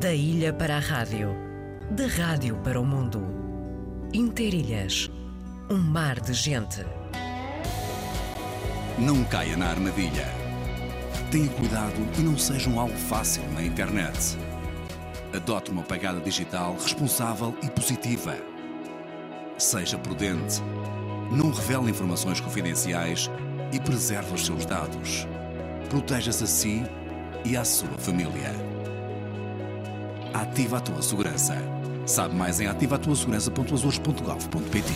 Da ilha para a rádio, da rádio para o mundo. Interilhas, um mar de gente. Não caia na armadilha. Tenha cuidado e não seja um alvo fácil na internet. Adote uma pegada digital responsável e positiva. Seja prudente. Não revele informações confidenciais e preserve os seus dados. Proteja-se a si e à sua família. Ativa a tua segurança. Sabe mais em ativatuasegurança.azores.gov.pt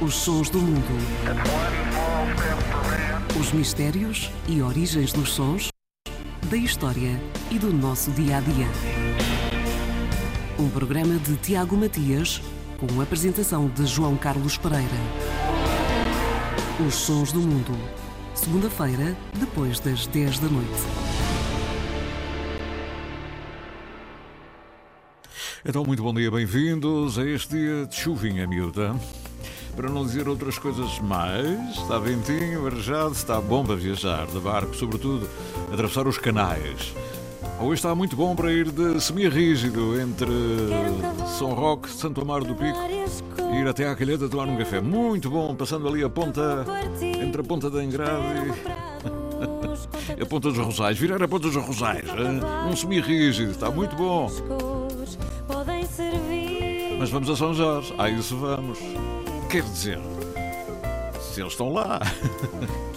Os sons do mundo. Os mistérios e origens dos sons, da história e do nosso dia a dia. Um programa de Tiago Matias, com apresentação de João Carlos Pereira. Os sons do mundo. Segunda-feira, depois das 10 da noite. Então, muito bom dia, bem-vindos a este dia de chuvinha miúda. Para não dizer outras coisas mais, está ventinho, arejado, está bom para viajar de barco, sobretudo atravessar os canais. Hoje está muito bom para ir de semi-rígido entre São Roque, Santo Amaro do Pico e ir até à Calheta tomar um café. Muito bom, passando ali a ponta, entre a ponta da Angrade e a ponta dos Rosais. Virar a ponta dos Rosais, hein? um semi-rígido, está muito bom. Mas vamos a São Jorge, a isso vamos. Quer dizer, se eles estão lá.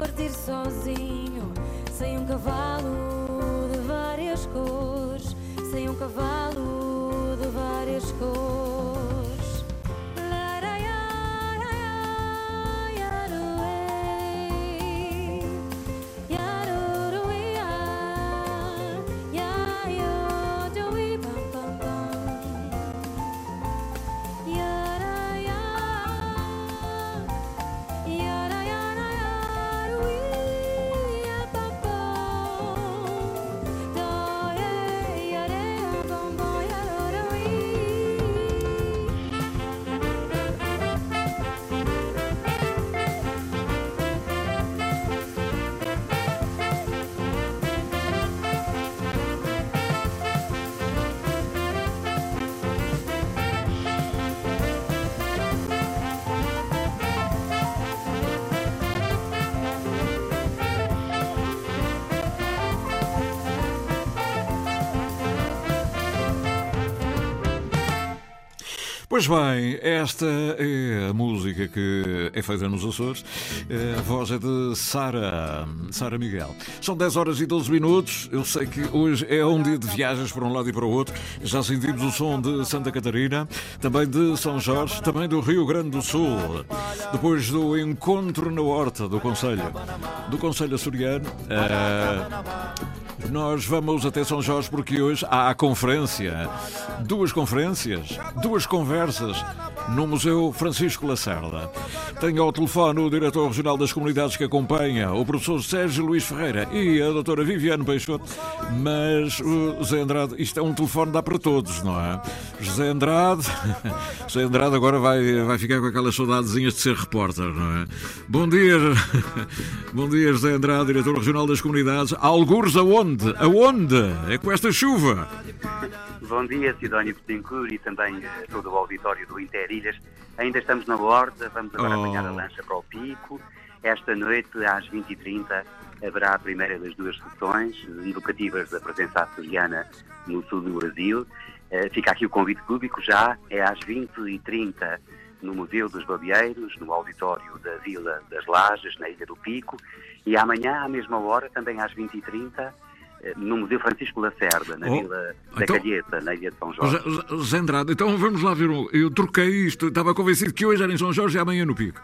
partir sozinho? Sem um cavalo de várias cores, sem um cavalo de várias cores. Pois bem, esta é a música que é feita nos Açores. A voz é de Sara, Sara Miguel. São 10 horas e 12 minutos. Eu sei que hoje é um dia de viagens para um lado e para o outro. Já sentimos o som de Santa Catarina, também de São Jorge, também do Rio Grande do Sul. Depois do encontro na horta do Conselho, do Conselho Açoriano. eh, nós vamos até São Jorge porque hoje há a conferência. Duas conferências, duas conversas no Museu Francisco Lacerda. Tenho ao telefone o Diretor Regional das Comunidades que acompanha, o professor Sérgio Luís Ferreira e a doutora Viviane Peixoto, mas o José Andrade, isto é um telefone dá para todos, não é? José Andrade, José Andrade agora vai, vai ficar com aquelas saudadezinhas de ser repórter, não é? Bom dia, bom dia José Andrade, Diretor Regional das Comunidades. Algures aonde? Aonde? É com esta chuva? Bom dia, Sidónio Betancourt e também todo o auditório do Interilhas. Ainda estamos na Horta, vamos agora Oh. apanhar a lancha para o Pico. Esta noite, às 20h30, haverá a primeira das duas sessões educativas da presença açoriana no sul do Brasil. Eh, Fica aqui o convite público já, é às 20h30 no Museu dos Babieiros, no auditório da Vila das Lajes, na Ilha do Pico, e amanhã, à mesma hora, também às 20h30, eh, no Museu Francisco Lacerda, na Oh, Vila da então- Calheta, na Ilha de São Jorge. José Andrade, então vamos lá ver. Eu troquei isto, estava convencido que hoje era em São Jorge e amanhã no Pico.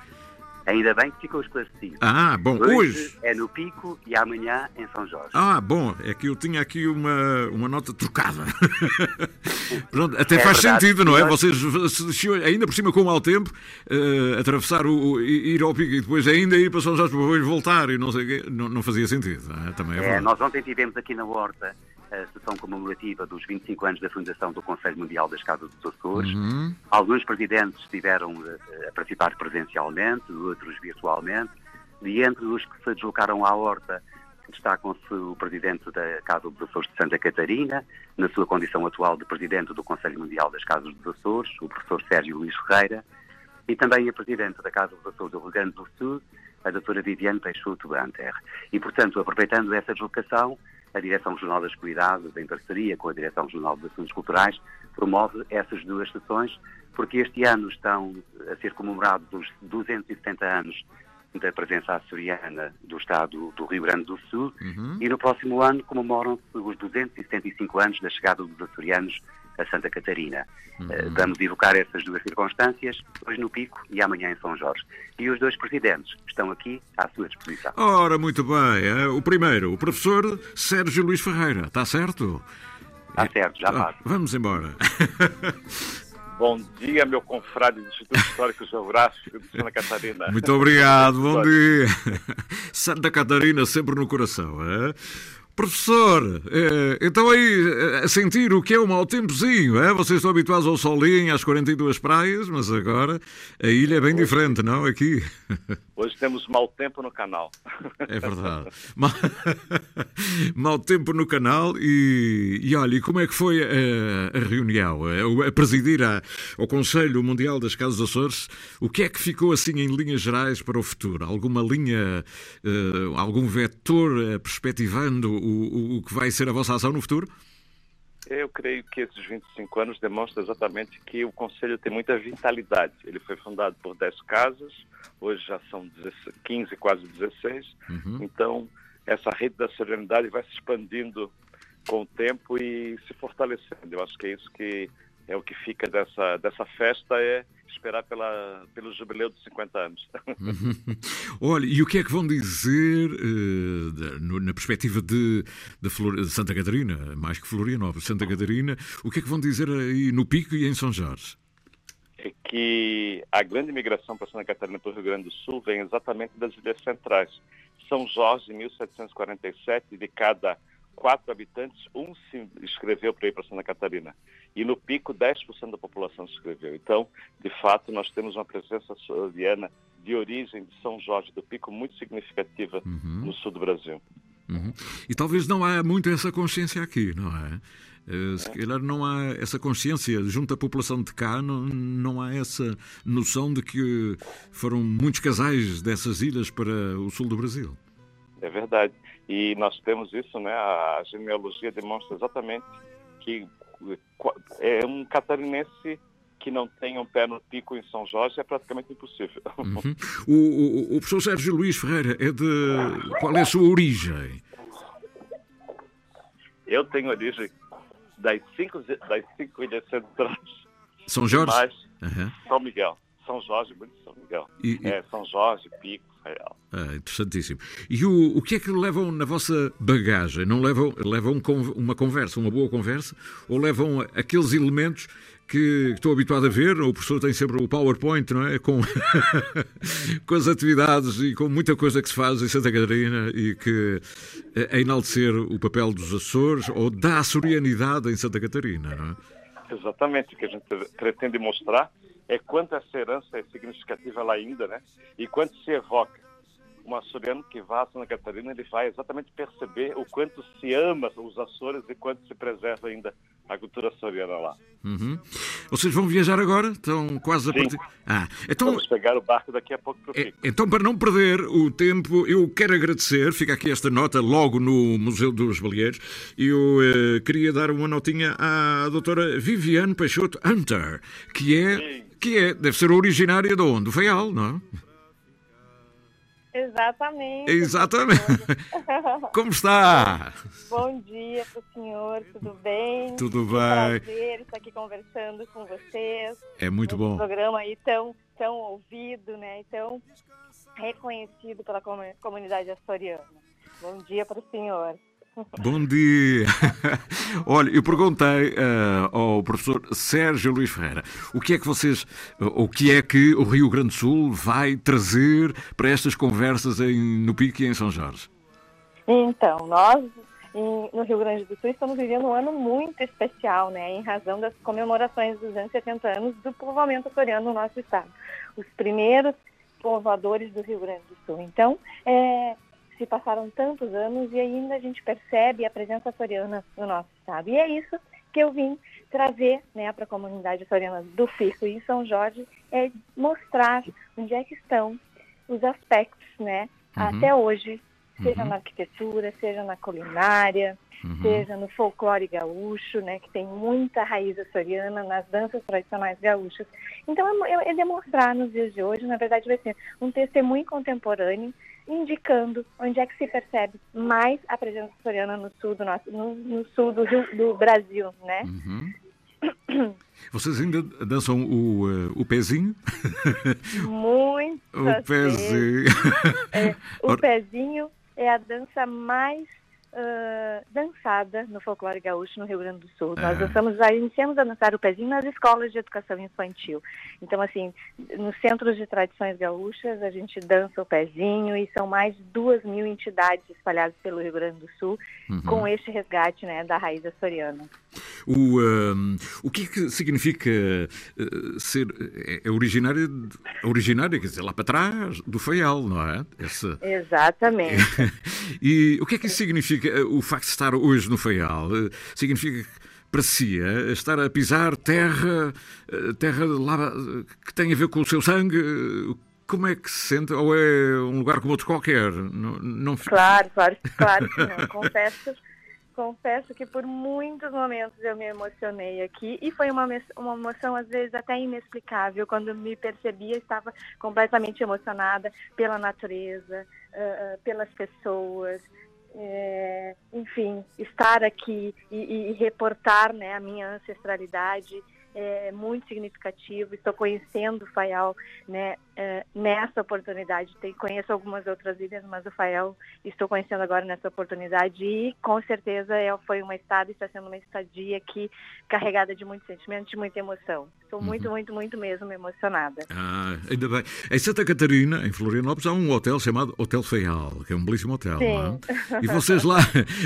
Ainda bem que ficou esclarecido. Ah, bom, hoje, hoje. é no Pico e amanhã em São Jorge. Ah, bom, é que eu tinha aqui uma, uma nota trocada. Pronto, até É faz verdade. sentido, não é? Nós- Vocês, ainda por cima com o mau tempo, eh, atravessar o, o- ir ao pico e depois ainda ir para São Jorge para depois voltar e não sei o quê, não, não fazia sentido. não é? Também é É, nós ontem tivemos aqui na Horta a sessão comemorativa dos 25 anos da fundação do Conselho Mundial das Casas dos Açores. Uhum. Alguns presidentes estiveram eh, a participar presencialmente, outros virtualmente. E entre os que se deslocaram à Horta, destacam-se o presidente da Casa dos Açores de Santa Catarina, na sua condição atual de presidente do Conselho Mundial das Casas dos Açores, o professor Sérgio Luís Ferreira, e também a presidente da Casa dos Açores do Rio Grande do Sul, a doutora Viviane Peixoto Banter. E, portanto, aproveitando essa deslocação, a Direção Regional das Cuidados, em parceria com a Direção Regional dos Assuntos Culturais, promove essas duas sessões, porque este ano estão a ser comemorados os 270 anos da presença açoriana do Estado do Rio Grande do Sul Uhum. e no próximo ano comemoram-se os 275 anos da chegada dos açorianos a Santa Catarina. Eh, Vamos evocar essas duas circunstâncias, hoje no Pico e amanhã em São Jorge. E os dois presidentes estão aqui à sua disposição. Ora, muito bem. eh, O primeiro, o professor Sérgio Luís Ferreira, está certo? Está certo, já Ah, passo. vamos embora. Bom dia, meu confrade do Instituto Histórico Geográfico de Santa Catarina. Muito obrigado, bom dia. Santa Catarina sempre no coração, é? Professor, eh, então aí eh, a sentir o que é o mau tempozinho, é? Vocês estão habituados ao solinho, às 42 praias, mas agora a ilha é bem diferente, não? Aqui. Hoje temos mau tempo no canal. É verdade. Ma- Mau tempo no canal e, e olha, e como é que foi a, a reunião? A, a presidir a- ao Conselho Mundial das Casas Açores, o que é que ficou assim em linhas gerais para o futuro? Alguma linha, eh, algum vetor eh, perspectivando o, o- o que vai ser a vossa ação no futuro? Eu creio que esses 25 anos demonstram exatamente que o Conselho tem muita vitalidade. Ele foi fundado por 10 casas, hoje já são 16 15, quase 16. Então, essa rede da serenidade vai se expandindo com o tempo e se fortalecendo. Eu acho que é isso que é o que fica dessa, dessa festa, é esperar pela, pelo jubileu dos 50 anos. Olha, e o que é que vão dizer no- na perspectiva de, de, Flor- de Santa Catarina, mais que Florianópolis, Santa Catarina, o que é que vão dizer aí no Pico e em São Jorge? é que a grande migração para Santa Catarina para o Rio Grande do Sul vem exatamente das ilhas centrais. São Jorge, em 1747, de cada quatro habitantes, um se inscreveu para ir para Santa Catarina. E no Pico, 10% da população se inscreveu. Então, de fato, nós temos uma presença açoriana de origem de São Jorge do Pico muito significativa no sul do Brasil. Uhum. E talvez não há muito essa consciência aqui, não é? Eh, Se calhar não há essa consciência junto à população de cá, não, não há essa noção de que foram muitos casais dessas ilhas para o sul do Brasil. É verdade. E nós temos isso, né? A genealogia demonstra exatamente que é um catarinense que não tem um pé no pico em São Jorge é praticamente impossível. Uhum. O, o, o professor Sérgio Luís Ferreira é de. Qual é a sua origem? Eu tenho origem das cinco, das cinco ilhas centrais, São Jorge? mas Aham. São Miguel. São Jorge, muito São Miguel. E- e- É, São Jorge, Pico. Ah, interessantíssimo. E o, o que é que levam na vossa bagagem? Não levam, levam uma conversa, uma boa conversa? Ou levam aqueles elementos que estou habituado a ver? O professor tem sempre o PowerPoint, não é? Com, com as atividades e com muita coisa que se faz em Santa Catarina e que é enaltecer o papel dos Açores ou da açorianidade em Santa Catarina, não é? Exatamente, o que a gente pretende mostrar é quanto essa herança é significativa lá ainda, né? E quanto se evoca. Um açoriano que vá a Santa Catarina, ele vai exatamente perceber o quanto se ama os Açores e quanto se preserva ainda a cultura açoriana lá. Uhum. Vocês vão viajar agora? Estão quase a Sim. partir. Ah, então. Vamos pegar o barco daqui a pouco para o É. Então, para não perder o tempo, eu quero agradecer, fica aqui esta nota logo no Museu dos Baleeiros, e eu eh, queria dar uma notinha à doutora Viviane Peixoto Hunter, que é, Sim. que é, deve ser originária de onde? Do Faial, não é? Exatamente. Como está? Bom dia para o senhor, tudo bem? Tudo Um bem? prazer estar aqui conversando com vocês. É muito bom. programa aí tão, tão ouvido, né? E tão reconhecido pela comu- comunidade açoriana. Bom dia para o senhor. Bom dia. Olha, eu perguntei eh, ao professor Sérgio Luís Ferreira o que é que vocês, o que é que o Rio Grande do Sul vai trazer para estas conversas em, no Pico e em São Jorge? Então, nós no Rio Grande do Sul estamos vivendo um ano muito especial, né? Em razão das comemorações dos 270 anos do povoamento açoriano no nosso estado. Os primeiros povoadores do Rio Grande do Sul. Então, é, se passaram tantos anos e ainda a gente percebe a presença açoriana no nosso estado. E é isso que eu vim trazer né, para a comunidade açoriana do Pico e São Jorge, é mostrar onde é que estão os aspectos, né? Uhum. Até hoje, seja Uhum. na arquitetura, seja na culinária, Uhum. seja no folclore gaúcho, né, que tem muita raiz açoriana nas danças tradicionais gaúchas. Então, é é, é demonstrar nos dias de hoje, na verdade, vai ser um testemunho contemporâneo indicando onde é que se percebe mais a presença açoriana no sul do nosso, no, no sul do, Rio- do Brasil, né? Uhum. Vocês ainda dançam o, eh, o pezinho? Muito. O pezinho. O Ora- pezinho é a dança mais ah, dançada no folclore gaúcho no Rio Grande do Sul. Nós Ah. dançamos, já iniciamos a dançar o pezinho nas escolas de educação infantil. Então, assim, nos centros de tradições gaúchas, a gente dança o pezinho e são mais de duas mil entidades espalhadas pelo Rio Grande do Sul Uhum. com este resgate né, da raiz açoriana. O, ehm, o que é que significa eh, ser é, é originário, de- originário, quer dizer, lá para trás, do Faial, não é? Esse- Exatamente. E o que é que isso significa, eh, o facto de estar hoje no Faial? Eh, Significa que, para si, eh, estar a pisar terra, eh, terra lá, que tem a ver com o seu sangue? Como é que se sente? Ou é um lugar como outro qualquer? Não, não... Claro, claro, claro que não. Confesso, confesso que por muitos momentos eu me emocionei aqui e foi uma, uma emoção às vezes até inexplicável quando me percebia estava completamente emocionada pela natureza, ah, pelas pessoas. É, enfim, estar aqui e, e- reportar né, a minha ancestralidade é muito significativo. Estou conhecendo o Faial né, eh, nessa oportunidade. Tem, conheço algumas outras ilhas, mas o Faial estou conhecendo agora nessa oportunidade e com certeza é, foi uma estada, está sendo uma estadia aqui carregada de muitos sentimentos, de muita emoção. Estou muito, muito, muito mesmo emocionada. Ah, ainda bem. Em Santa Catarina, em Florianópolis, há um hotel chamado Hotel Feial, que é um belíssimo hotel, Sim. não é? E vocês lá,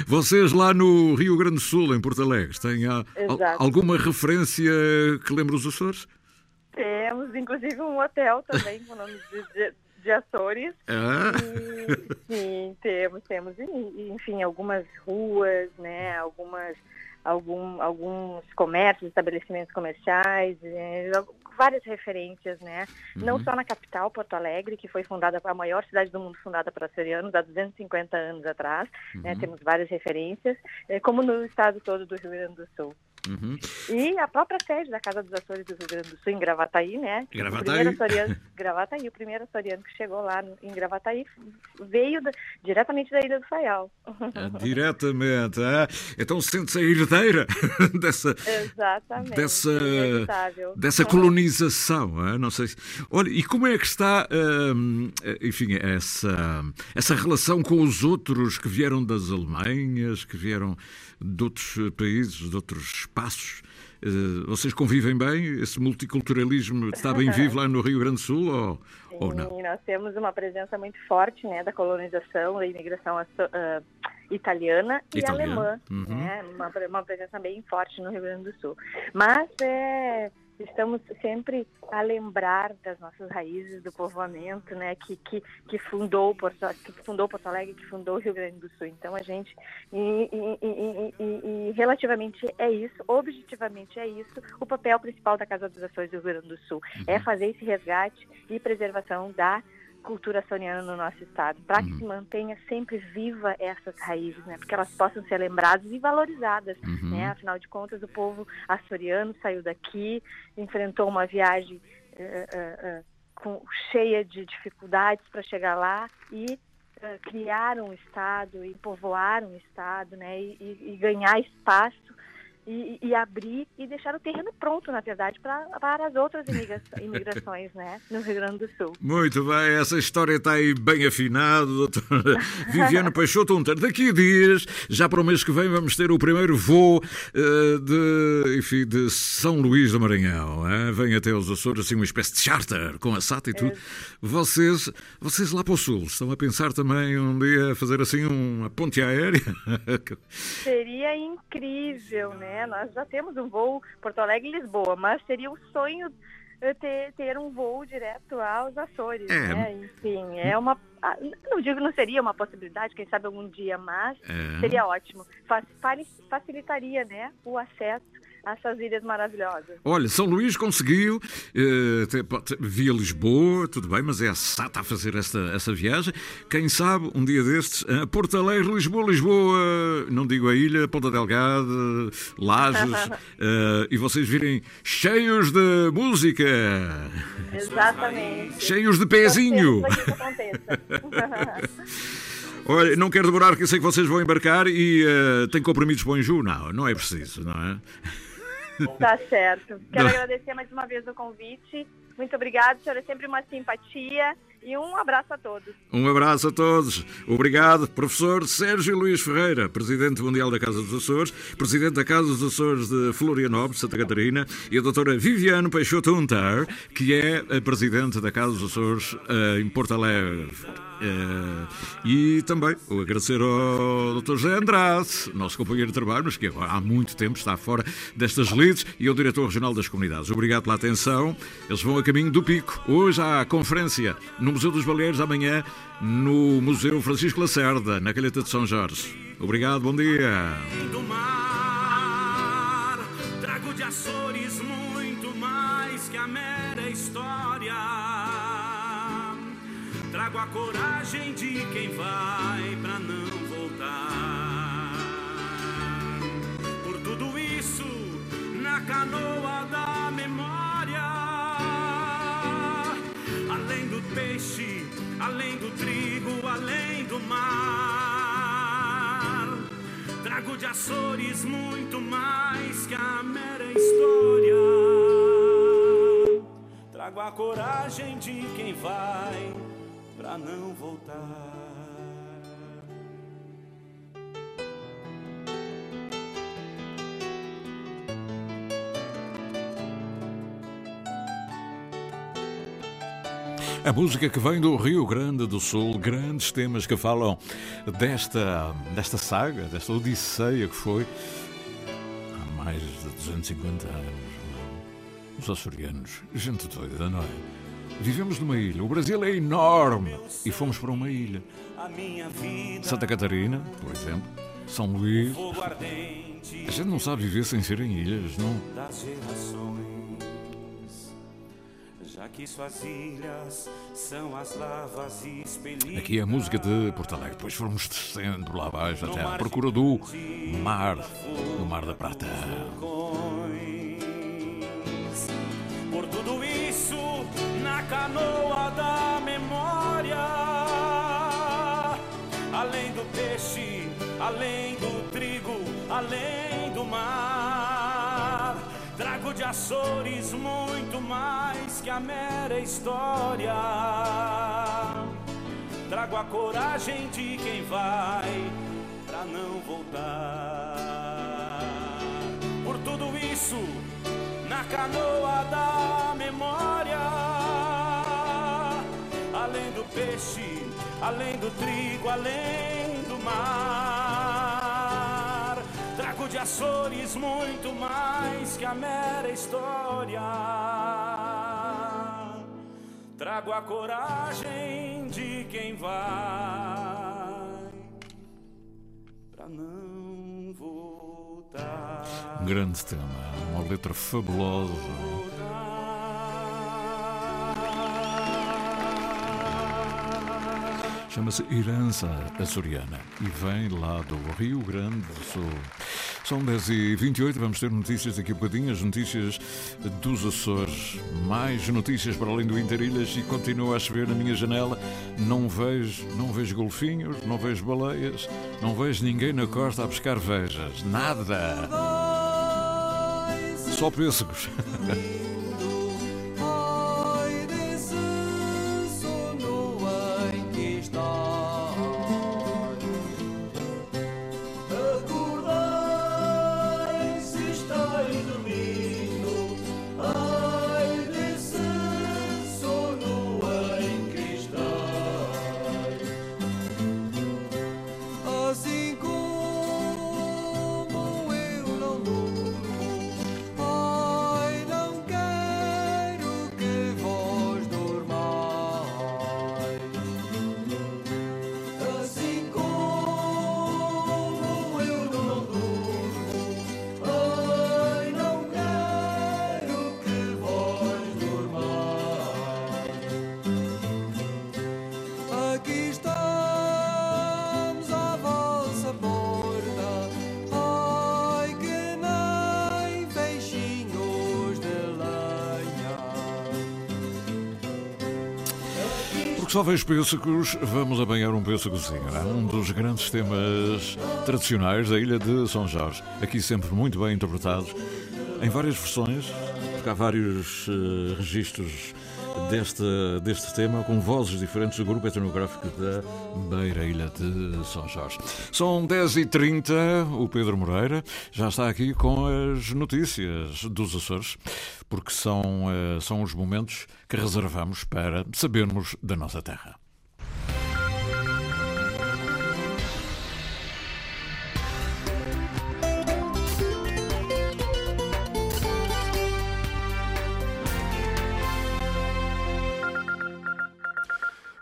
vocês lá no Rio Grande do Sul, em Porto Alegre, têm al- Exato. alguma referência que lembre os Açores? Temos inclusive um hotel também com o nome de, de, Açores. Ah, E, sim, temos, temos. E, enfim, algumas ruas, né? Algumas, algum, alguns comércios, estabelecimentos comerciais, é, várias referências, né? Não Uhum. só na capital, Porto Alegre, que foi fundada, a maior cidade do mundo fundada por açorianos há 250 anos atrás, né? Uhum. Temos várias referências, é, como no estado todo do Rio Grande do Sul. uhum. E a própria sede da Casa dos Açores do Rio Grande do Sul, em Gravataí, né? Gravataí. O primeiro açoriano, Gravataí, o primeiro açoriano que chegou lá em Gravataí veio da- diretamente da Ilha do Faial. Ah, diretamente. ah. Então sente-se a ir herdeira dessa, Exatamente. dessa, Inevitável. dessa colonização. é? Não sei se... Olha, e como é que está, hum, enfim, essa, essa relação com os outros que vieram das Alemanhas, que vieram de outros países, de outros espaços? Eh, Vocês convivem bem? Esse multiculturalismo está bem vivo lá no Rio Grande do Sul ou, ou não? Sim, nós temos uma presença muito forte né, da colonização, da imigração ah, italiana e Italiana, alemã. uhum. né, uma, uma presença bem forte no Rio Grande do Sul. Mas é, estamos sempre a lembrar das nossas raízes do povoamento, né, que, que, que, fundou Porto, que fundou Porto Alegre, que fundou o Rio Grande do Sul. Então a gente, e, e- e- e- relativamente é isso, objetivamente é isso, o papel principal da Casa das Ações do Rio Grande do Sul é fazer esse resgate e preservação da cultura açoriana no nosso estado, para que se mantenha sempre viva essas raízes, né? Porque elas possam ser lembradas e valorizadas, né? Afinal de contas, o povo açoriano saiu daqui, enfrentou uma viagem eh, eh, com, cheia de dificuldades para chegar lá e eh, criar um estado e povoar um estado, né? E, e- e ganhar espaço e, e abrir e deixar o terreno pronto, na verdade, pra, para as outras imigra- imigrações, né? No Rio Grande do Sul. Muito bem, essa história está aí bem afinada, doutora Viviana Peixoto Unter. Daqui a dias, já para o mês que vem, vamos ter o primeiro voo eh, de, enfim, de São Luís do Maranhão. hein? Vem até os Açores, assim, uma espécie de charter, com a SATA e tudo. Vocês, vocês lá para o Sul, estão a pensar também um dia fazer assim uma ponte aérea? Seria incrível, né? Nós já temos um voo Porto Alegre-Lisboa, mas seria o sonho eh, ter, ter um voo direto aos Açores, É. né? Enfim, é uma... Não digo que não seria uma possibilidade, quem sabe algum dia, mas É. seria ótimo. Facilitaria, né, o acesso a essas ilhas maravilhosas. Olha, São Luís conseguiu, eh, via Lisboa, tudo bem, mas é a SATA a fazer esta, essa viagem. Quem sabe, um dia destes, a Porto Alegre, Lisboa, Lisboa, não digo a ilha, Ponta Delgada, Lages, eh, e vocês virem cheios de música, Exatamente. cheios de pezinho. Olha, não quero demorar, que eu sei que vocês vão embarcar e eh, têm comprimidos para o Enju? Não, não é preciso, não é? Tá certo. Quero agradecer mais uma vez o convite. Muito obrigada, senhor. É sempre uma simpatia. E um abraço a todos. Um abraço a todos. Obrigado, professor Sérgio Luís Ferreira, presidente mundial da Casa dos Açores, presidente da Casa dos Açores de Florianópolis, Santa Catarina, e a doutora Viviane Peixoto Untar, que é a presidente da Casa dos Açores eh, em Porto Alegre. Eh, e também o agradecer ao Dr. José Andrade, nosso companheiro de trabalho, mas que agora há muito tempo está fora destas lides, e ao diretor regional das comunidades. Obrigado pela atenção. Eles vão a caminho do Pico. Hoje há conferência no Museu dos Baleeiros, amanhã no Museu Francisco Lacerda, na Calheta de São Jorge. Obrigado, bom dia. do mar. Trago de Açores muito mais que a mera história. Trago a coragem de quem vai pra não voltar. Por tudo isso, na canoa da memória. Além do peixe, além do trigo, além do mar. Trago de Açores muito mais que a mera história. Trago a coragem de quem vai pra não voltar. A música que vem do Rio Grande do Sul, grandes temas que falam desta, desta saga, desta odisseia que foi há mais de 250 anos. Os açorianos, gente doida, não é? Vivemos numa ilha, o Brasil é enorme e fomos para uma ilha. Santa Catarina, por exemplo, São Luís. A gente não sabe viver sem ser em ilhas, não? Aqui é a música de Porto Alegre. Depois fomos descendo lá abaixo até à procura do mar, do Mar da Prata. Por tudo isso, na canoa da memória, além do peixe, além do trigo, além do mar. Trago de Açores muito mais que a mera história. Trago a coragem de quem vai pra não voltar. Por tudo isso, na canoa da memória, além do peixe, além do trigo, além do mar. Trago de Açores muito mais que a mera história. Trago a coragem de quem vai pra não voltar. Grande tema, uma letra fabulosa. Chama-se Herança Açoriana e vem lá do Rio Grande do Sul. São 10h28, vamos ter notícias daqui a bocadinho, as notícias dos Açores. Mais notícias para além do Interilhas e continua a chover na minha janela. Não vejo, não vejo golfinhos, não vejo baleias, não vejo ninguém na costa a pescar vejas. Nada! Só pêssegos. Porque só vejo pêssegos, vamos apanhar um pêssegozinho, é? um dos grandes temas tradicionais da ilha de São Jorge. Aqui sempre muito bem interpretados, em várias versões, porque há vários eh, registros deste, deste tema, com vozes diferentes do grupo etnográfico da Beira Ilha de São Jorge. São 10h30, o Pedro Moreira já está aqui com as notícias dos Açores, porque são, eh, são os momentos que reservamos para sabermos da nossa terra.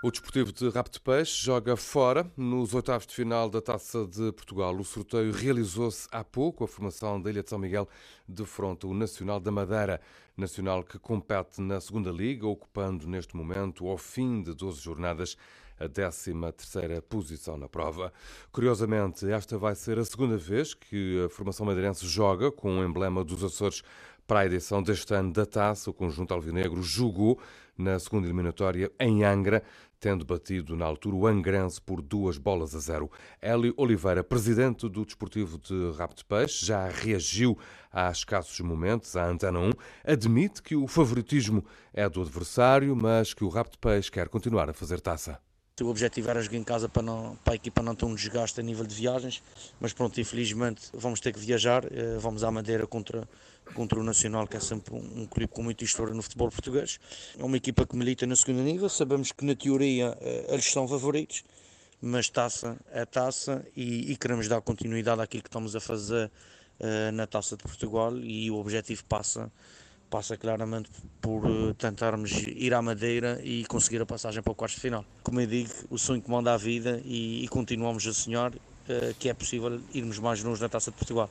O Desportivo de Rabo de Peixe joga fora nos oitavos de final da Taça de Portugal. O sorteio realizou-se há pouco. A formação da Ilha de São Miguel defronta o Nacional da Madeira, nacional que compete na segunda Liga, ocupando neste momento, ao fim de 12 jornadas, a 13ª posição na prova. Curiosamente, esta vai ser a segunda vez que a formação madeirense joga com o emblema dos Açores para a edição deste ano da Taça. O conjunto alvinegro jogou na segunda eliminatória em Angra, tendo batido na altura o Angrense por duas bolas a zero. Hélio Oliveira, presidente do Desportivo de Rabo de Peixe, já reagiu há escassos momentos à Antena 1, admite que o favoritismo é do adversário, mas que o Rabo de Peixe quer continuar a fazer taça. O objetivo era jogar em casa para, não, para a equipa não ter um desgaste a nível de viagens, mas pronto, infelizmente vamos ter que viajar, eh, vamos à Madeira contra, contra o Nacional, que é sempre um, um clube com muita história no futebol português. É uma equipa que milita na segunda nível, sabemos que na teoria eh, eles são favoritos, mas taça é taça e, e queremos dar continuidade àquilo que estamos a fazer eh, na Taça de Portugal e o objetivo passa passa claramente por eh, tentarmos ir à Madeira e conseguir a passagem para o quarto final. Como eu digo, o sonho que manda a vida e, e continuamos a sonhar que é possível irmos mais longe na Taça de Portugal.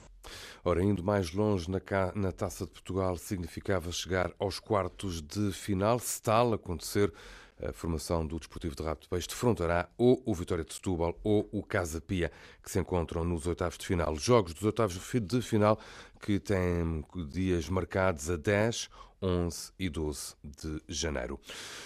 Ora, indo mais longe na, Taça de Portugal significava chegar aos quartos de final. Se tal acontecer, a formação do Desportivo de Rabo de Peixe defrontará ou o Vitória de Setúbal ou o Casa Pia, que se encontram nos oitavos de final. Jogos dos oitavos de final que têm dias marcados a 10, 11 e 12 de janeiro.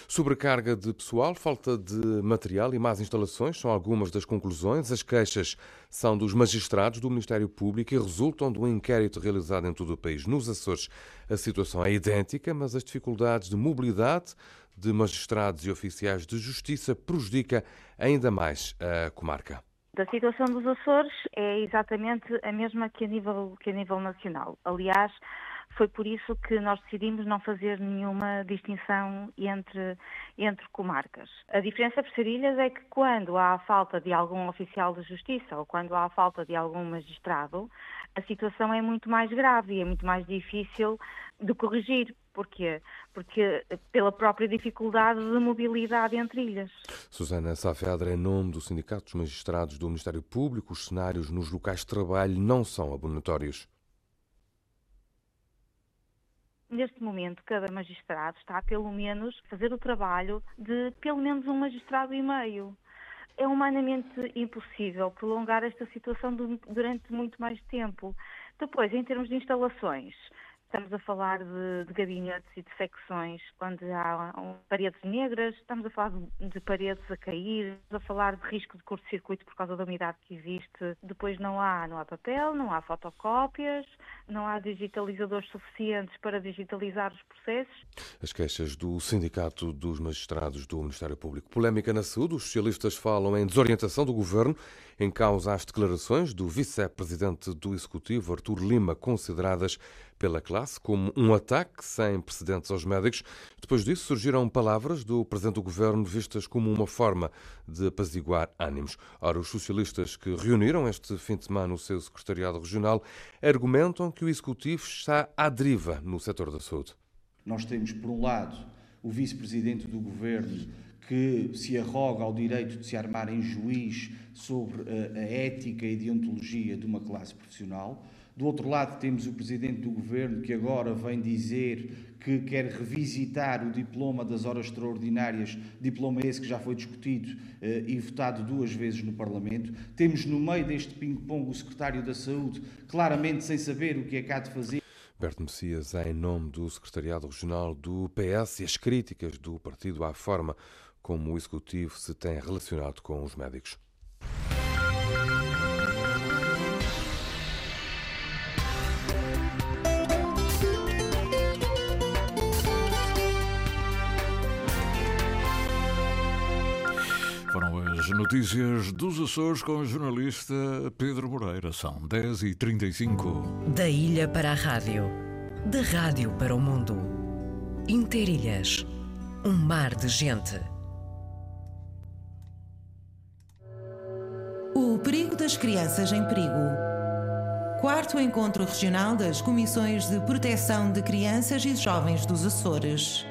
Sobrecarga de pessoal, falta de material e más instalações são algumas das conclusões. As queixas são dos magistrados do Ministério Público e resultam de um inquérito realizado em todo o país. Nos Açores, a situação é idêntica, mas as dificuldades de mobilidade de magistrados e oficiais de justiça prejudica ainda mais a comarca. Da situação dos Açores é exatamente a mesma que a nível, que a nível nacional. Aliás, foi por isso que nós decidimos não fazer nenhuma distinção entre, entre comarcas. A diferença por Sarilhas é que quando há falta de algum oficial de justiça ou quando há falta de algum magistrado, a situação é muito mais grave e é muito mais difícil de corrigir. Porquê? Porque pela própria dificuldade de mobilidade entre ilhas. Susana Saavedra, em nome do Sindicato dos Magistrados do Ministério Público, os cenários nos locais de trabalho não são abonatórios. Neste momento, cada magistrado está a pelo menos fazer o trabalho de pelo menos um magistrado e meio. É humanamente impossível prolongar esta situação durante muito mais tempo. Depois, em termos de instalações, Estamos a falar de, de, gabinetes e de secções onde há paredes negras, estamos a falar de, de, paredes a cair, estamos a falar de risco de curto-circuito por causa da umidade que existe. Depois não há, não há papel, não há fotocópias, não há digitalizadores suficientes para digitalizar os processos. As queixas do Sindicato dos Magistrados do Ministério Público. Polémica na saúde, os socialistas falam em desorientação do governo em causa as declarações do vice-presidente do Executivo, Artur Lima, consideradas pela classe como um ataque sem precedentes aos médicos. Depois disso, surgiram palavras do presidente do governo vistas como uma forma de apaziguar ânimos. Ora, os socialistas que reuniram este fim de semana o seu secretariado regional argumentam que o executivo está à deriva no setor da saúde. Nós temos, por um lado, o vice-presidente do governo que se arroga ao direito de se armar em juiz sobre a, ética e deontologia de uma classe profissional. Do outro lado, temos o Presidente do Governo que agora vem dizer que quer revisitar o diploma das horas extraordinárias, diploma esse que já foi discutido eh, e votado duas vezes no Parlamento. Temos no meio deste ping-pong o Secretário da Saúde, claramente sem saber o que é há de fazer. Berto Messias, em nome do Secretariado Regional do PS e as críticas do partido à forma como o Executivo se tem relacionado com os médicos. Notícias dos Açores com o jornalista Pedro Moreira. São 10h35. Da ilha para a rádio, da rádio para o mundo. Interilhas, um mar de gente. O perigo das crianças em perigo. Quarto Encontro Regional das Comissões de Proteção de Crianças e Jovens dos Açores.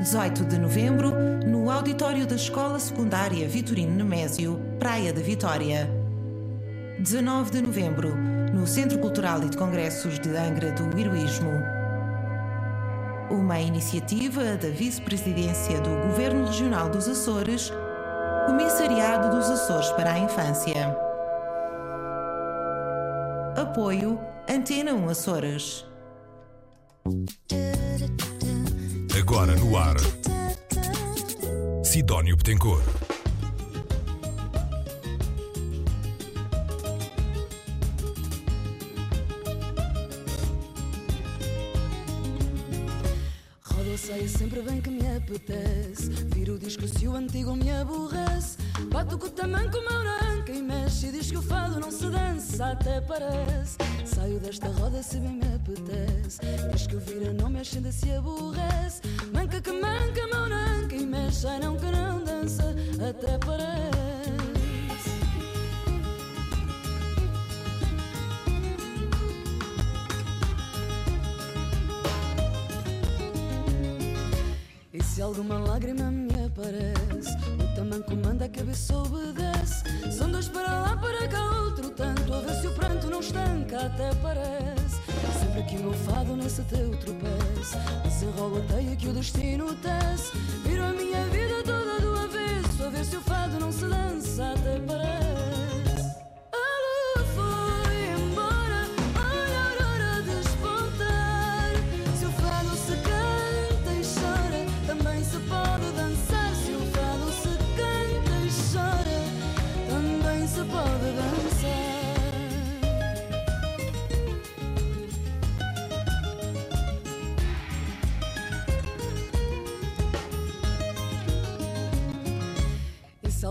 18 de novembro, no auditório da Escola Secundária Vitorino Nemésio, Praia da Vitória. 19 de novembro, no Centro Cultural e de Congressos de Angra do Heroísmo. Uma iniciativa da Vice-Presidência do Governo Regional dos Açores, Comissariado dos Açores para a Infância. Apoio Antena 1 Açores. Agora no ar. Sidónio Betancourt. Roda saia sempre bem que me apetece. Viro o disco se o antigo me aborrece. Bato com o tamanco, mão na anca e mexe. E diz que o fado não se dança, até parece. Saio desta roda se bem me apetece. Diz que o vira não mexe, ainda se aborrece. Manca que manca, mão na anca e mexe. Ai não que não dança, até parece. E se alguma lágrima me aparece, o tamanco manda a cabeça obedece. São dois para lá, para cá, outro tanto. A ver se o pranto não estanca, até parece. Sempre que o meu fado nesse teu tropeço, desenrola a teia que o destino tece. Viro a minha vida toda do avesso, a ver se o fado não se dança, até parece.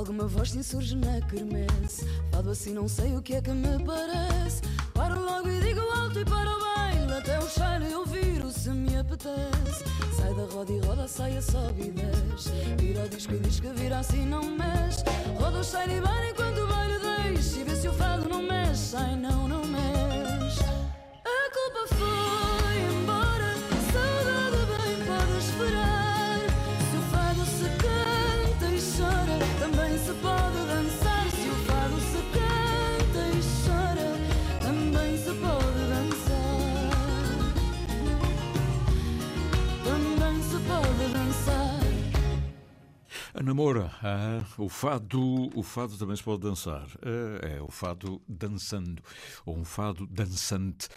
Alguma voz se insurge na quermesse. Fado assim não sei o que é que me parece. Paro logo e digo alto e para o baile Até o cheiro eu viro se me apetece. Sai da roda e roda, sai a sobe e desce. Vira o disco e diz que vira assim não mexe. Roda o cheiro e vai enquanto o baile deixa E vê se o fado não mexe, ai não, não Namora, ah, o fado, o fado também se pode dançar. É, é o fado dançando, ou um fado dançante.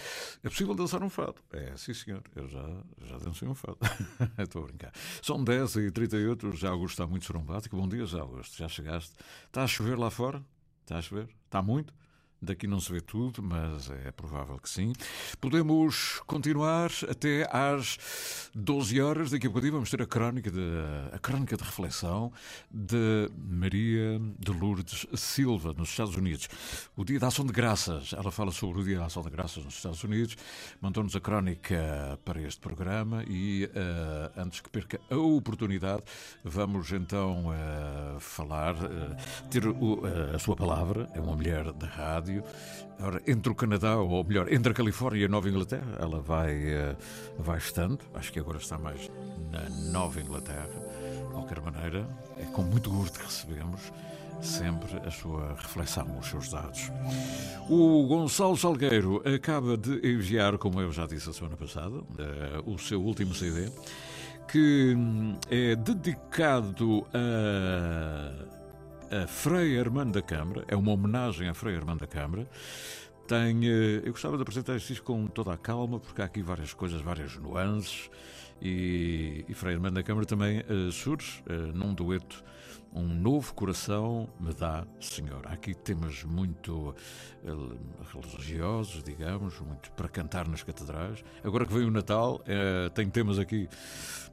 É possível dançar um fado? É, sim senhor, eu já, já dancei um fado. Estou a brincar. São 10 e 38 já Augusto está muito sorumbático. Bom dia, já Augusto, já chegaste. Está a chover lá fora? Está a chover? Está muito? Daqui não se vê tudo, mas é provável que sim. Podemos continuar até às 12 horas. Daqui a bocadinho vamos ter a crónica de, a crónica de reflexão de Maria de Lourdes Silva, nos Estados Unidos. O Dia da Ação de Graças. Ela fala sobre o Dia da Ação de Graças nos Estados Unidos. Mandou-nos a crónica para este programa e, eh, antes que perca a oportunidade, vamos então eh, falar, eh, ter a sua palavra. É uma mulher da rádio. Ora, entre o Canadá, ou melhor, entre a Califórnia e a Nova Inglaterra, ela vai, eh, vai estando. Acho que agora está mais na Nova Inglaterra. De qualquer maneira, é com muito gosto que recebemos sempre a sua reflexão, os seus dados. O Gonçalo Salgueiro acaba de enviar, como eu já disse a semana passada, eh, o seu último CD, que hum, é dedicado a, a Frei Armando da Câmara, é uma homenagem a Frei Armando da Câmara. Tem, eh, eu gostava de apresentar isto com toda a calma, porque há aqui várias coisas, várias nuances, e, e Frei Armando da Câmara também eh, surge eh, num dueto um novo coração me dá, Senhor. Há aqui temas muito eh, religiosos, digamos, muito para cantar nas catedrais. Agora que vem o Natal, eh, tem temas aqui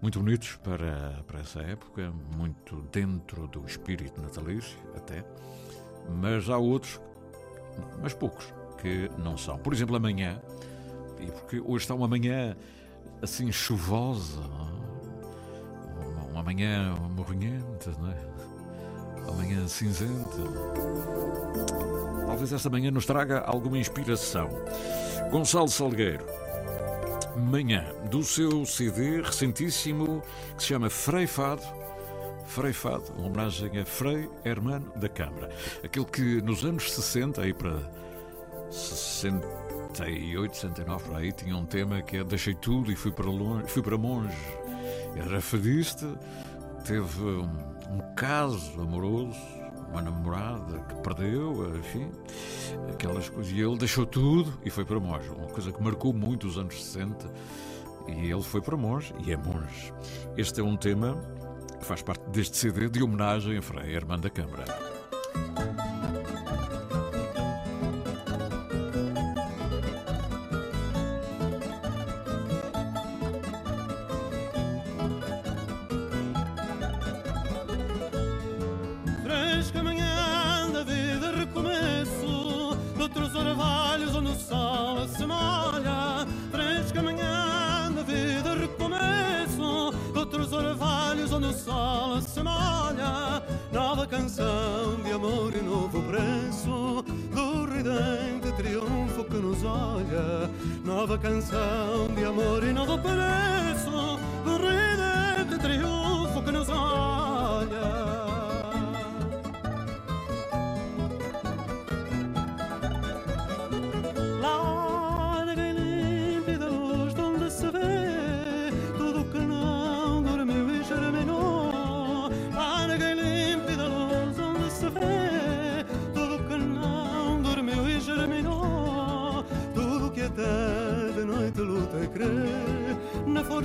muito bonitos para, para essa época, muito dentro do espírito natalício, até. Mas há outros, mas poucos, que não são. Por exemplo, amanhã, e porque hoje está uma manhã assim chuvosa, não é? morrinhenta, não é? Uma manhã cinzenta. Talvez esta manhã nos traga alguma inspiração. Gonçalo Salgueiro, manhã do seu CD recentíssimo que se chama Frei Fado. Frei Fado, uma homenagem a Frei Hermano da Câmara. Aquele que nos anos 60, aí para 68, 69, por aí, tinha um tema que é Deixei tudo e fui para longe, fui para monge. Era fadista, teve um, um caso amoroso, uma namorada que perdeu, enfim, aquelas coisas. E ele deixou tudo e foi para monge. Uma coisa que marcou muito os anos 60. E ele foi para monge e é monge. Este é um tema que faz parte deste CD de homenagem a Frei Hermano da Câmara.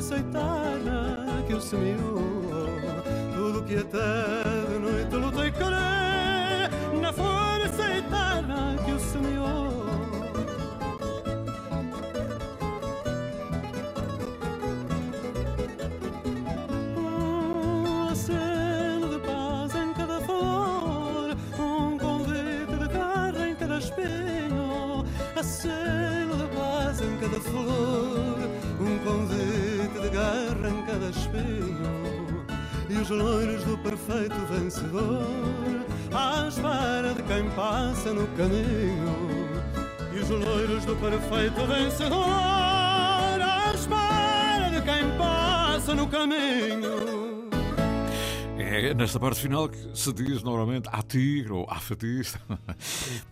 seitana que o semeou Tudo que até de noite lutei querer Na folha seitana que o sumiu. Selo de paz em cada flor. Os loiros do perfeito vencedor, à espera de quem passa no caminho, e os loiros do perfeito vencedor, à espera de quem passa no caminho. É nesta parte final que se diz normalmente a tigre ou a fatista.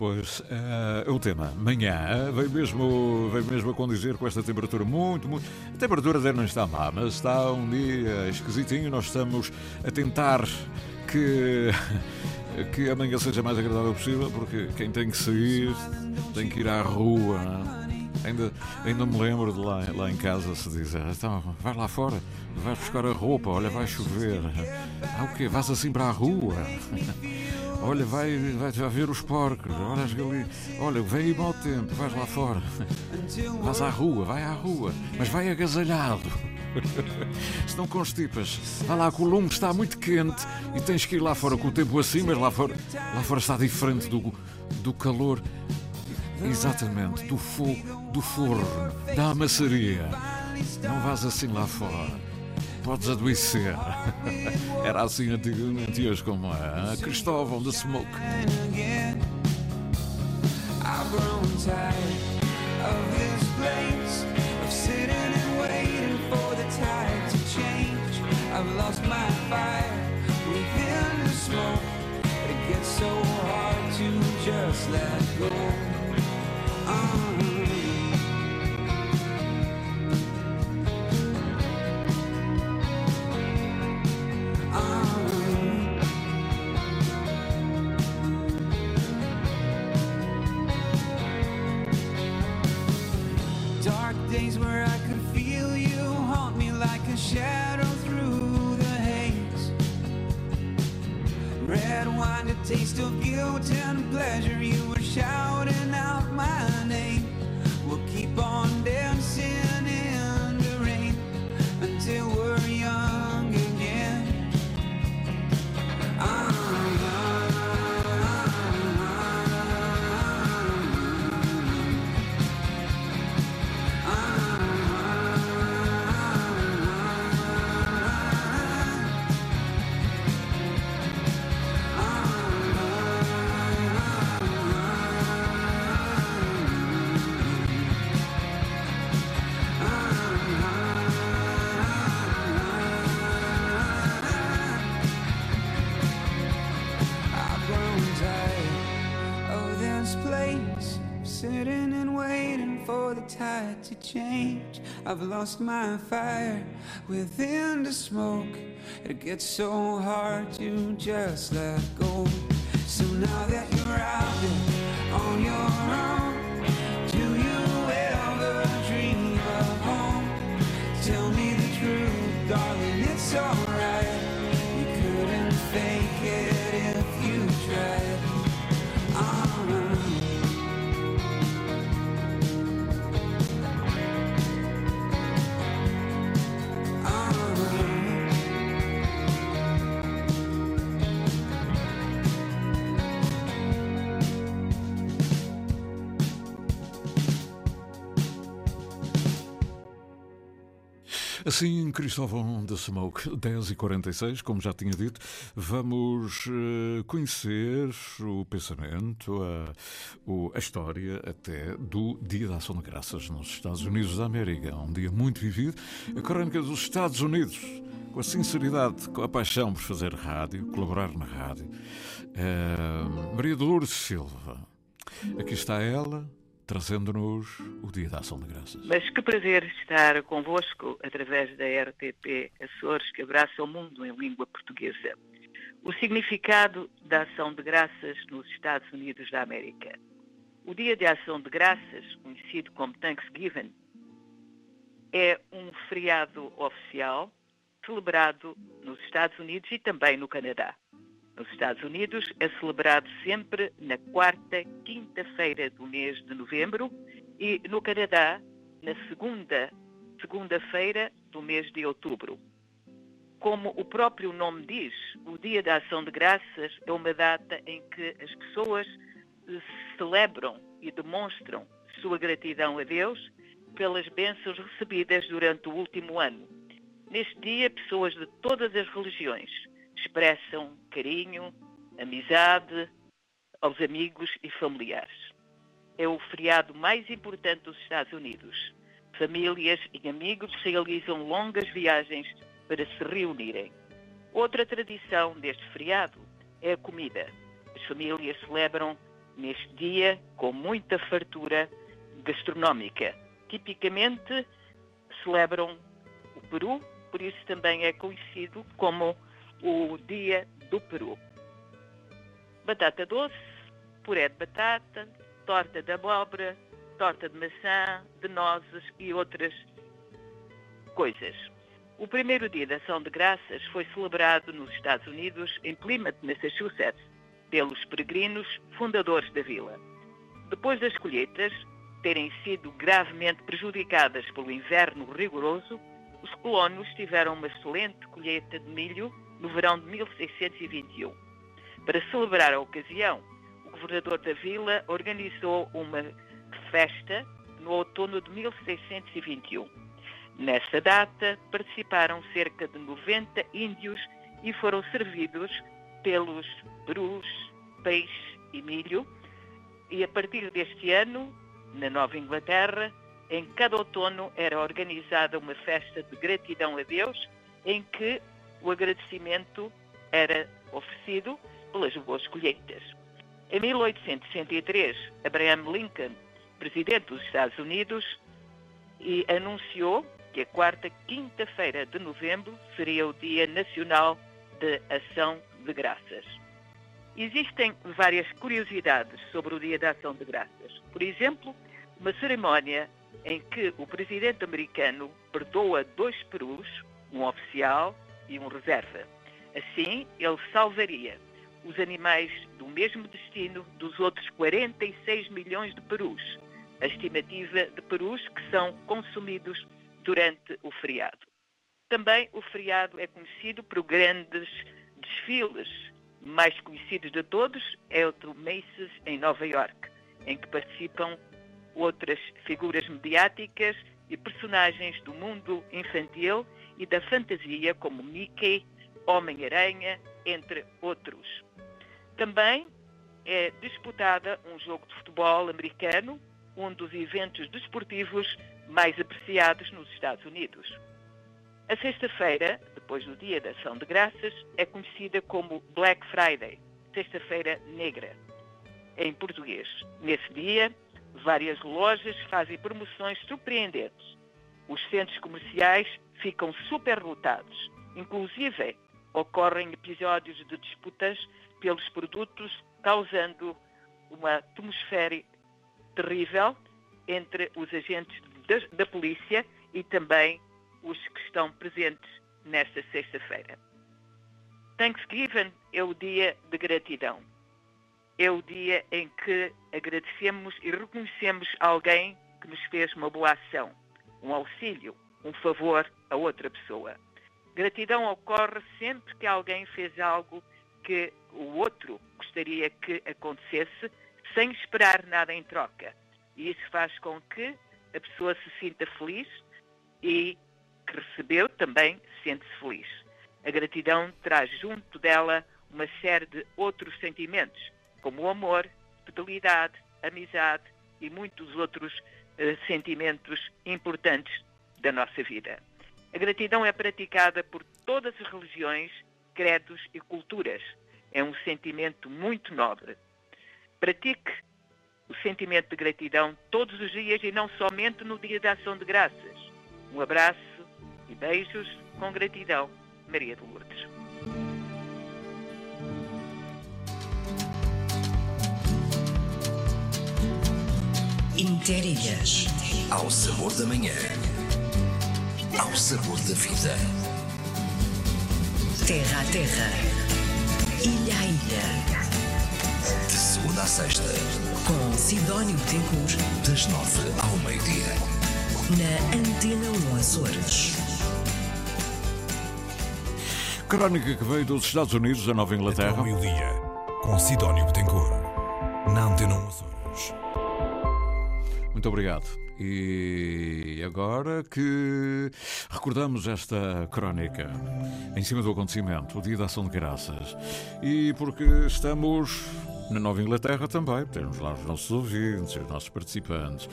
Pois eh, o tema, manhã, vem mesmo, vem mesmo a condizer com esta temperatura muito, muito. A temperatura até não está má, mas está um dia esquisitinho. Nós estamos a tentar que. Que amanhã seja mais agradável possível, porque quem tem que sair tem que ir à rua. Ainda, ainda me lembro de lá, lá em casa se diz: então, vai lá fora, vais buscar a roupa, olha, vai chover. Ah, o quê? Vais assim para a rua? Olha, vai, vai, vai ver os porcos, olha as galinhas. Olha, vem aí mau tempo, vais lá fora. Vais à rua, vai à rua, mas vai agasalhado. Se não constipas, vai lá que o lume está muito quente e tens que ir lá fora com o tempo assim, mas lá fora, lá fora está diferente do, do calor. Exatamente, do fogo, do forno, da amassaria. Não vás assim lá fora. Podes adoecer. Era assim antigamente hoje como é. Cristóvão da Smoke. I've lost my fire within the smoke. It gets so hard to just let go. Of guilt and pleasure. You were shouting out my name. We'll keep on to change. I've lost my fire within the smoke. It gets so hard to just let go. So now that you're out there Assim, Cristóvão da Smoke, 10h46, como já tinha dito, vamos eh, conhecer o pensamento, a, a história até do Dia da Ação de Graças nos Estados Unidos da América. Um dia muito vivido. A crónica dos Estados Unidos, com a sinceridade, com a paixão por fazer rádio, colaborar na rádio. Eh, Maria de Lourdes Silva, aqui está ela, trazendo-nos o Dia da Ação de Graças. Mas que prazer estar convosco através da RTP Açores, que abraça o mundo em língua portuguesa. O significado da ação de graças nos Estados Unidos da América. O Dia de Ação de Graças, conhecido como Thanksgiving, é um feriado oficial celebrado nos Estados Unidos e também no Canadá. Nos Estados Unidos é celebrado sempre na quarta quinta-feira do mês de novembro e no Canadá na segunda segunda-feira do mês de outubro. Como o próprio nome diz, o Dia da Ação de Graças é uma data em que as pessoas celebram e demonstram sua gratidão a Deus pelas bênçãos recebidas durante o último ano. Neste dia, pessoas de todas as religiões expressam carinho, amizade aos amigos e familiares. É o feriado mais importante dos Estados Unidos. Famílias e amigos realizam longas viagens para se reunirem. Outra tradição deste feriado é a comida. As famílias celebram neste dia com muita fartura gastronómica. Tipicamente celebram o Peru, por isso também é conhecido como o Dia do Peru. Batata doce, puré de batata, torta de abóbora, torta de maçã, de nozes e outras coisas. O primeiro dia da Ação de Graças foi celebrado nos Estados Unidos, em Plymouth, Massachusetts, pelos peregrinos fundadores da vila. Depois das colheitas terem sido gravemente prejudicadas pelo inverno rigoroso, os colonos tiveram uma excelente colheita de milho no verão de 1621. Para celebrar a ocasião, o governador da vila organizou uma festa no outono de 1621. Nessa data, participaram cerca de 90 índios e foram servidos pelos perus, peixe e milho. E a partir deste ano, na Nova Inglaterra, em cada outono era organizada uma festa de gratidão a Deus, em que o agradecimento era oferecido pelas boas colheitas. Em 1863, Abraham Lincoln, presidente dos Estados Unidos, anunciou que a quarta quinta-feira de novembro seria o Dia Nacional de Ação de Graças. Existem várias curiosidades sobre o Dia da Ação de Graças. Por exemplo, uma cerimónia em que o presidente americano perdoa dois perus, um oficial e um reserva. Assim, ele salvaria os animais do mesmo destino dos outros 46 milhões de perus, a estimativa de perus que são consumidos durante o feriado. Também o feriado é conhecido por grandes desfiles. Mais conhecidos de todos é o do Macy's em Nova York, em que participam outras figuras mediáticas e personagens do mundo infantil e da fantasia, como Mickey, Homem-Aranha, entre outros. Também é disputada um jogo de futebol americano, um dos eventos desportivos mais apreciados nos Estados Unidos. A sexta-feira, depois do Dia da Ação de Graças, é conhecida como Black Friday, Sexta-feira Negra, em português. Nesse dia, várias lojas fazem promoções surpreendentes. Os centros comerciais ficam superlotados. Inclusive, ocorrem episódios de disputas pelos produtos, causando uma atmosfera terrível entre os agentes da, da polícia e também os que estão presentes nesta sexta-feira. Thanksgiving é o dia de gratidão. É o dia em que agradecemos e reconhecemos alguém que nos fez uma boa ação, um auxílio, um favor a outra pessoa. Gratidão ocorre sempre que alguém fez algo que o outro gostaria que acontecesse, sem esperar nada em troca. E isso faz com que a pessoa se sinta feliz e que recebeu também sente-se feliz. A gratidão traz junto dela uma série de outros sentimentos, como o amor, fidelidade, amizade e muitos outros uh, sentimentos importantes da nossa vida. A gratidão é praticada por todas as religiões, credos e culturas. É um sentimento muito nobre. Pratique o sentimento de gratidão todos os dias e não somente no dia da ação de graças. Um abraço e beijos com gratidão, Maria de Lourdes. Interilhas. Ao sabor da manhã. Ao sabor da vida. Terra a terra. Ilha a ilha. De segunda a sexta. Com Sidónio Betancourt. Das nove ao meio-dia. Na Antena 1 Açores. Crónica que veio dos Estados Unidos a Nova Inglaterra. Até ao meio-dia, com Sidónio Betancourt. Na na Antena 1 Açores. Muito obrigado. E agora que recordamos esta crónica em cima do acontecimento, o Dia da Ação de Graças, e porque estamos na Nova Inglaterra também, temos lá os nossos ouvintes, os nossos participantes.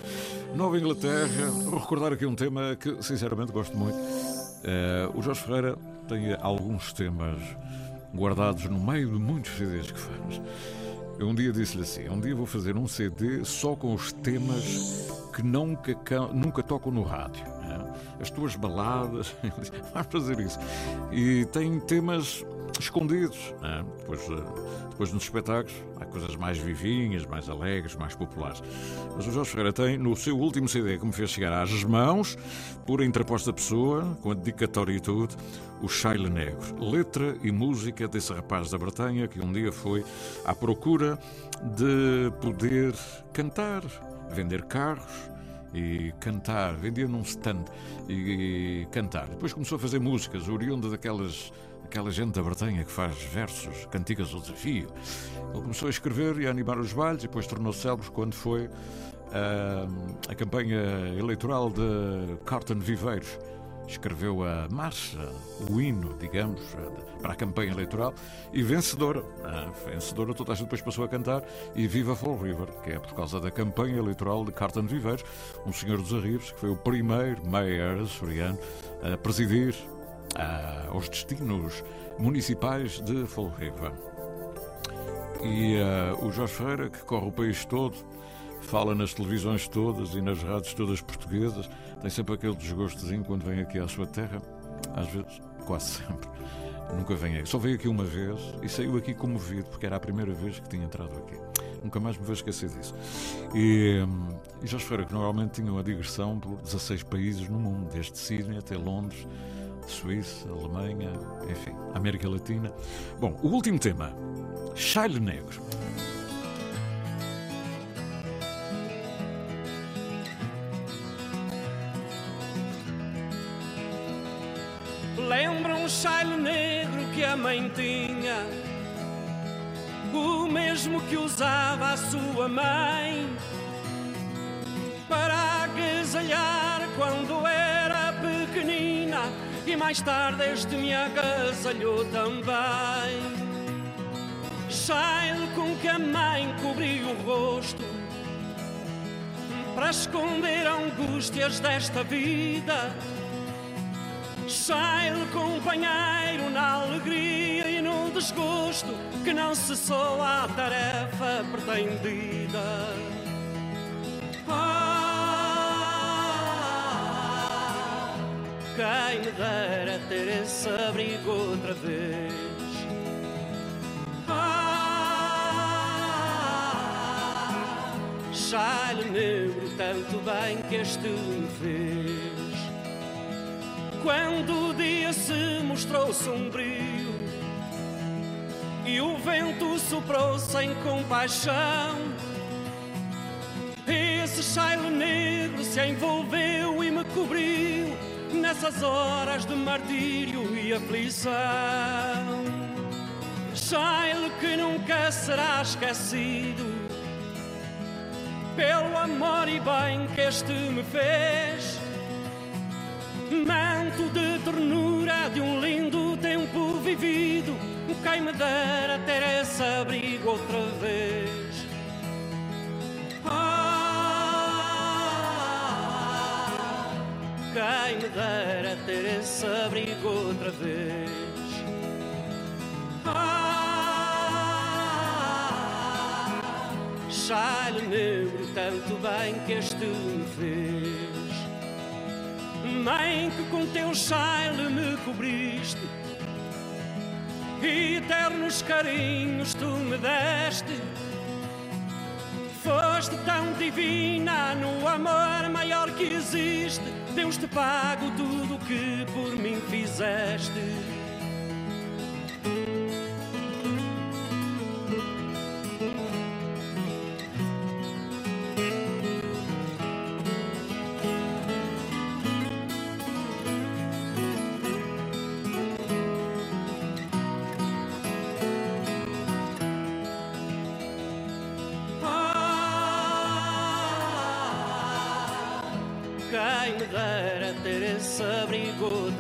Nova Inglaterra, vou recordar aqui um tema que sinceramente gosto muito. Eh, o Jorge Ferreira tem alguns temas guardados no meio de muitos CDs que faz. Eu um dia disse-lhe assim: um dia vou fazer um CD só com os temas que nunca, ca- nunca tocam no rádio. As tuas baladas, Ele disse, vamos fazer isso. E tem temas escondidos. né? Depois, eh, depois nos espetáculos há coisas mais vivinhas, mais alegres, mais populares. Mas o Jorge Ferreira tem no seu último CD que me fez chegar às mãos, por interposta pessoa, com a dedicatória e tudo, o Chaile Negro. Letra e música desse rapaz da Bretanha que um dia foi à procura de poder cantar, vender carros e cantar, vendia num stand e, cantar. Depois começou a fazer músicas, oriunda daquelas aquela gente da Bretanha que faz versos, cantigas ao desafio. Ele começou a escrever e a animar os bailes e depois tornou-se célebre quando foi ah, a campanha eleitoral de Carton Viveiros. Escreveu a marcha, o hino, digamos, para a campanha eleitoral e vencedora. Ah, vencedora, toda a gente depois passou a cantar e Viva Fall River, que é por causa da campanha eleitoral de Carton Viveiros, um senhor dos Arribes, que foi o primeiro mayor açoriano a presidir ah, aos destinos municipais de Fall River. E o Jorge Ferreira, que corre o país todo, fala nas televisões todas e nas rádios todas portuguesas, tem sempre aquele desgostozinho quando vem aqui à sua terra, às vezes, quase sempre. Nunca vem aqui. Só veio aqui uma vez e saiu aqui comovido, porque era a primeira vez que tinha entrado aqui. Nunca mais me vou esquecer disso. E, e Jorge Ferreira, que normalmente tinha uma digressão por 16 países no mundo, desde Sydney até Londres, Suíça, Alemanha, enfim, América Latina. Bom, o último tema, Chaile Negro. Chale negro que a mãe tinha, o mesmo que usava a sua mãe para agasalhar quando era pequenina e mais tarde este me agasalhou também. Chale com que a mãe cobria o rosto para esconder angústias desta vida. Shile, companheiro na alegria e no desgosto, que não cessou a tarefa pretendida. Ah, quem me dera ter esse abrigo outra vez. Ah, Shile negro, tanto bem que este me fez. Quando o dia se mostrou sombrio e o vento soprou sem compaixão, esse chile negro se envolveu e me cobriu nessas horas de martírio e aflição. Chile que nunca será esquecido pelo amor e bem que este me fez manto de ternura de um lindo tempo vivido. Quem me dera ter esse abrigo outra vez. Ah, quem me dera ter esse abrigo outra vez. Ah, Chale negro, tanto bem que este me fez. Mãe que com teu chale me cobriste e eternos carinhos tu me deste. Foste tão divina no amor maior que existe. Deus te pago tudo o que por mim fizeste.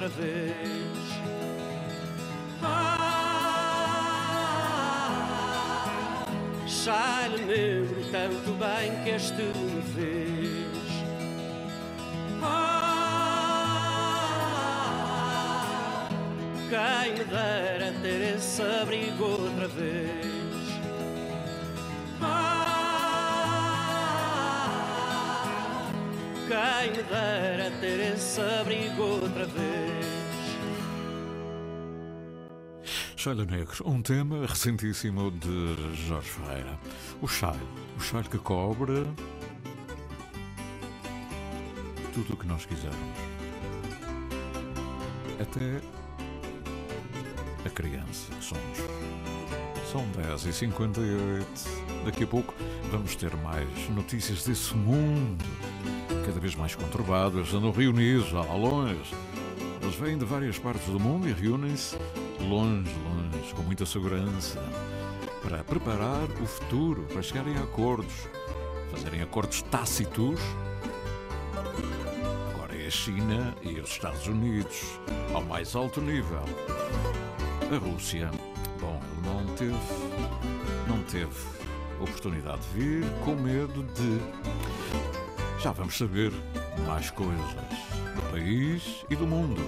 Vez. Ah, já lhe lembro tanto bem que este me fez. Ah, quem me dera ter esse abrigo outra vez. Ah, quem me dera ter esse abrigo outra vez. Chalho Negro, um tema recentíssimo de Jorge Ferreira. O chalho, o chalho que cobre tudo o que nós quisermos. Até a criança que somos. São 10h58. Daqui a pouco vamos ter mais notícias desse mundo cada vez mais conturbado. Eles andam reunidos lá longe. Eles vêm de várias partes do mundo e reúnem-se longe, longe, com muita segurança, para preparar o futuro, para chegarem a acordos, fazerem acordos tácitos. Agora é a China e os Estados Unidos, ao mais alto nível. A Rússia, bom, ele não teve, não teve oportunidade de vir com medo de. Já vamos saber mais coisas do país e do mundo.